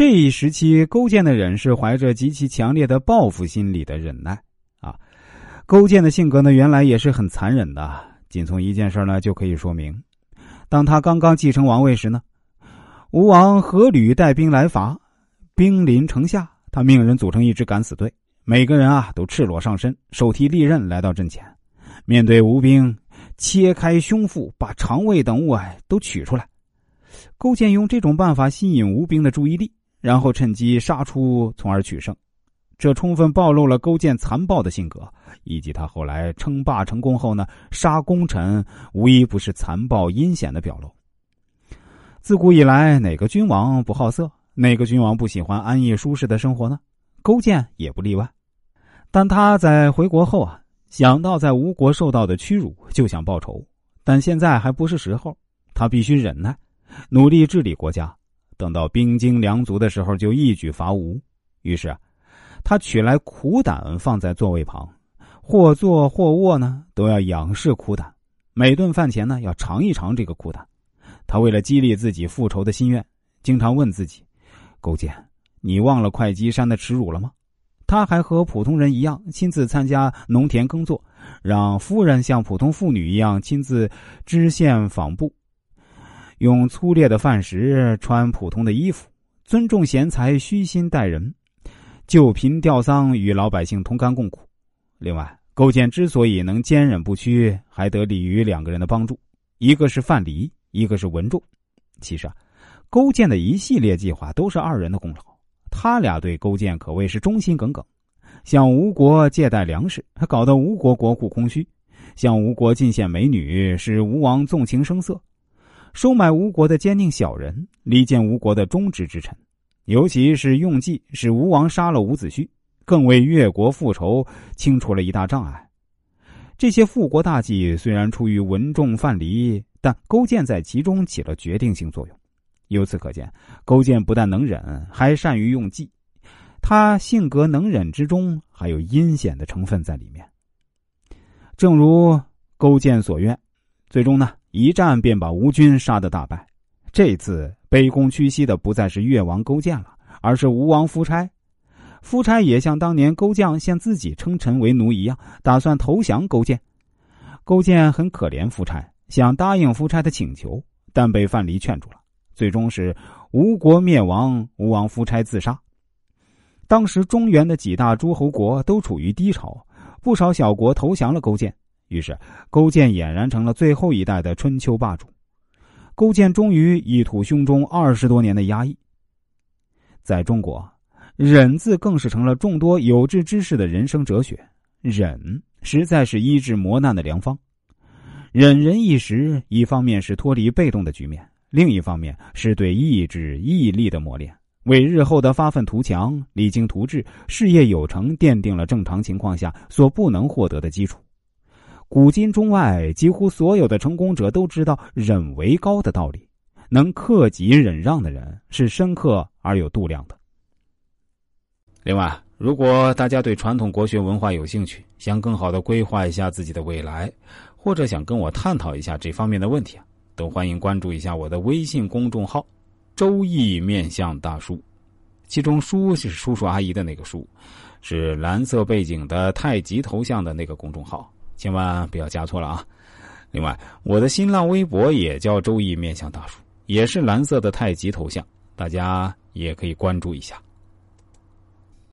这一时期，勾践的忍是怀着极其强烈的报复心理的忍耐啊。勾践的性格呢，原来也是很残忍的。仅从一件事呢就可以说明：当他刚刚继承王位时呢，吴王阖闾带兵来伐，兵临城下，他命人组成一支敢死队，每个人啊都赤裸上身，手提利刃来到阵前，面对吴兵，切开胸腹，把肠胃等物啊都取出来。勾践用这种办法吸引吴兵的注意力。然后趁机杀出，从而取胜，这充分暴露了勾践残暴的性格，以及他后来称霸成功后呢，杀功臣无一不是残暴阴险的表露。自古以来，哪个君王不好色？哪个君王不喜欢安逸舒适的生活呢？勾践也不例外。但他在回国后啊，想到在吴国受到的屈辱，就想报仇。但现在还不是时候，他必须忍耐，努力治理国家。等到兵精粮足的时候，就一举伐吴。于是，他取来苦胆放在座位旁，或坐或卧呢，都要仰视苦胆。每顿饭前呢，要尝一尝这个苦胆。他为了激励自己复仇的心愿，经常问自己：“勾践，你忘了会稽山的耻辱了吗？”他还和普通人一样，亲自参加农田耕作，让夫人像普通妇女一样亲自织线纺布。用粗劣的饭食，穿普通的衣服，尊重贤才，虚心待人，救贫吊丧，与老百姓同甘共苦。另外，勾践之所以能坚忍不屈，还得力于两个人的帮助，一个是范蠡，一个是文仲。其实啊，勾践的一系列计划都是二人的功劳，他俩对勾践可谓是忠心耿耿。向吴国借贷粮食，搞得吴国国库空虚；向吴国进献美女，使吴王纵情声色。收买吴国的奸佞小人，离间吴国的忠直之臣，尤其是用计使吴王杀了伍子胥，更为越国复仇清除了一大障碍。这些复国大计虽然出于文仲、范蠡，但勾践在其中起了决定性作用。由此可见，勾践不但能忍，还善于用计。他性格能忍之中，还有阴险的成分在里面。正如勾践所愿，最终呢？一战便把吴军杀得大败，这次卑躬屈膝的不再是越王勾践了，而是吴王夫差。夫差也像当年勾践向自己称臣为奴一样，打算投降勾践。勾践很可怜夫差，想答应夫差的请求，但被范蠡劝住了。最终是吴国灭亡，吴王夫差自杀。当时中原的几大诸侯国都处于低潮，不少小国投降了勾践。于是，勾践俨然成了最后一代的春秋霸主。勾践终于一吐胸中二十多年的压抑。在中国，忍字更是成了众多有志之士的人生哲学。忍实在是医治磨难的良方。忍人一时，一方面是脱离被动的局面，另一方面是对意志毅力的磨练，为日后的发愤图强、励精图治、事业有成奠定了正常情况下所不能获得的基础。古今中外，几乎所有的成功者都知道忍为高的道理。能克己忍让的人是深刻而有度量的。另外，如果大家对传统国学文化有兴趣，想更好的规划一下自己的未来，或者想跟我探讨一下这方面的问题啊，都欢迎关注一下我的微信公众号“周易面相大叔”，其中“叔”是叔叔阿姨的那个“叔”，是蓝色背景的太极头像的那个公众号。千万不要加错了啊！另外，我的新浪微博也叫“周易面向大叔”，也是蓝色的太极头像，大家也可以关注一下。